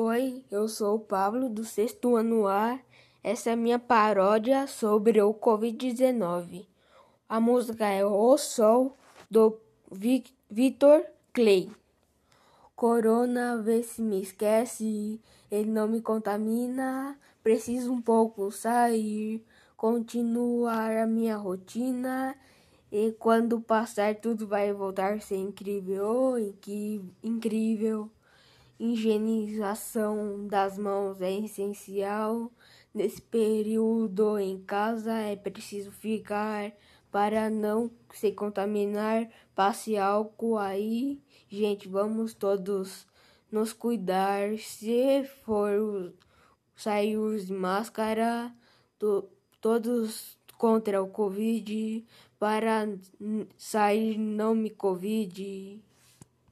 Oi, eu sou o Pablo do sexto ano A. Essa é minha paródia sobre o Covid-19. A música é O Sol do Vitor Clay. Corona, vê se me esquece, ele não me contamina. Preciso um pouco sair, continuar a minha rotina. E quando passar, tudo vai voltar a ser incrível, oh, incrível. Higienização das mãos é essencial. Nesse período em casa é preciso ficar para não se contaminar. Passe álcool aí. Gente, vamos todos nos cuidar. Se for sair de máscara, to, todos contra o Covid, para sair não me Covid.